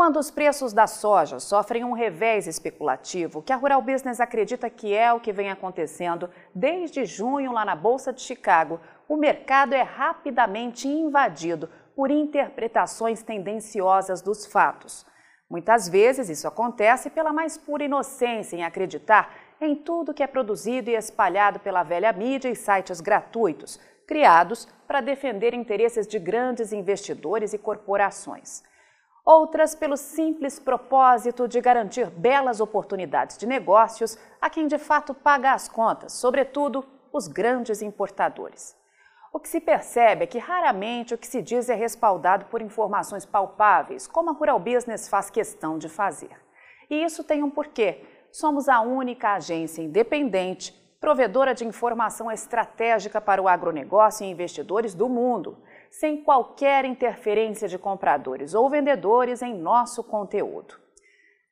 Quando os preços da soja sofrem um revés especulativo, que a Rural Business acredita que é o que vem acontecendo desde junho lá na Bolsa de Chicago, o mercado é rapidamente invadido por interpretações tendenciosas dos fatos. Muitas vezes isso acontece pela mais pura inocência em acreditar em tudo que é produzido e espalhado pela velha mídia e sites gratuitos, criados para defender interesses de grandes investidores e corporações outras pelo simples propósito de garantir belas oportunidades de negócios a quem de fato paga as contas, sobretudo os grandes importadores. O que se percebe é que raramente o que se diz é respaldado por informações palpáveis, como a Rural Business faz questão de fazer. E isso tem um porquê. Somos a única agência independente, provedora de informação estratégica para o agronegócio e investidores do mundo sem qualquer interferência de compradores ou vendedores em nosso conteúdo.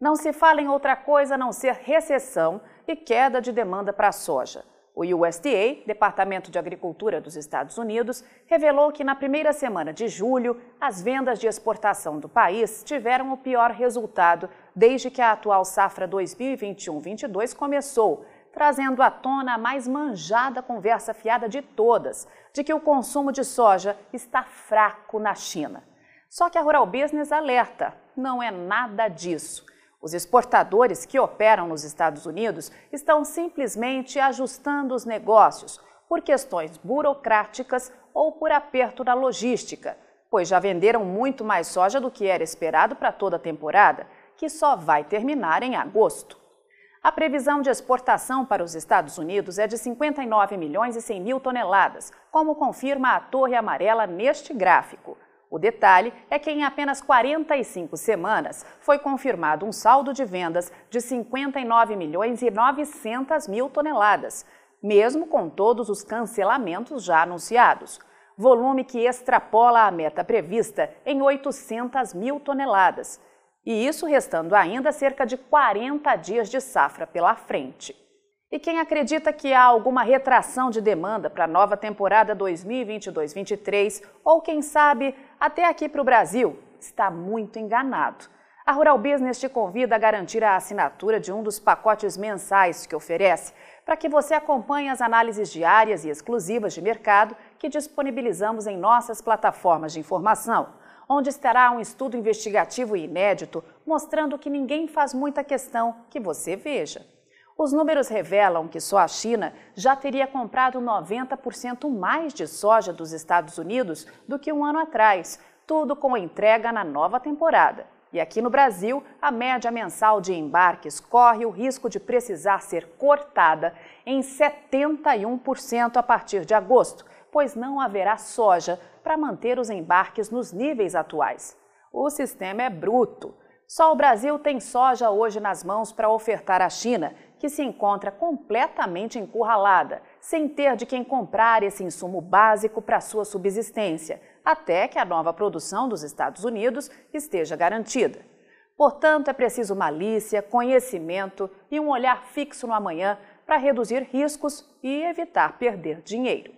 Não se fala em outra coisa a não ser recessão e queda de demanda para a soja. O USDA, Departamento de Agricultura dos Estados Unidos, revelou que na primeira semana de julho, as vendas de exportação do país tiveram o pior resultado desde que a atual safra 2021-22 começou, trazendo à tona a mais manjada conversa fiada de todas, de que o consumo de soja está fraco na China. Só que a Rural Business alerta, não é nada disso. Os exportadores que operam nos Estados Unidos estão simplesmente ajustando os negócios por questões burocráticas ou por aperto na logística, pois já venderam muito mais soja do que era esperado para toda a temporada, que só vai terminar em agosto. A previsão de exportação para os Estados Unidos é de 59 milhões e 100 mil toneladas, como confirma a Torre Amarela neste gráfico. O detalhe é que em apenas 45 semanas foi confirmado um saldo de vendas de 59 milhões e 900 mil toneladas, mesmo com todos os cancelamentos já anunciados. Volume que extrapola a meta prevista em 800 mil toneladas e isso restando ainda cerca de 40 dias de safra pela frente. E quem acredita que há alguma retração de demanda para a nova temporada 2022-23, ou quem sabe até aqui para o Brasil, está muito enganado. A Rural Business te convida a garantir a assinatura de um dos pacotes mensais que oferece, para que você acompanhe as análises diárias e exclusivas de mercado que disponibilizamos em nossas plataformas de informação onde estará um estudo investigativo inédito mostrando que ninguém faz muita questão que você veja. Os números revelam que só a China já teria comprado 90% mais de soja dos Estados Unidos do que um ano atrás, tudo com entrega na nova temporada. E aqui no Brasil, a média mensal de embarques corre o risco de precisar ser cortada em 71% a partir de agosto, pois não haverá soja para manter os embarques nos níveis atuais. O sistema é bruto. Só o Brasil tem soja hoje nas mãos para ofertar à China, que se encontra completamente encurralada, sem ter de quem comprar esse insumo básico para sua subsistência, até que a nova produção dos Estados Unidos esteja garantida. Portanto, é preciso malícia, conhecimento e um olhar fixo no amanhã para reduzir riscos e evitar perder dinheiro.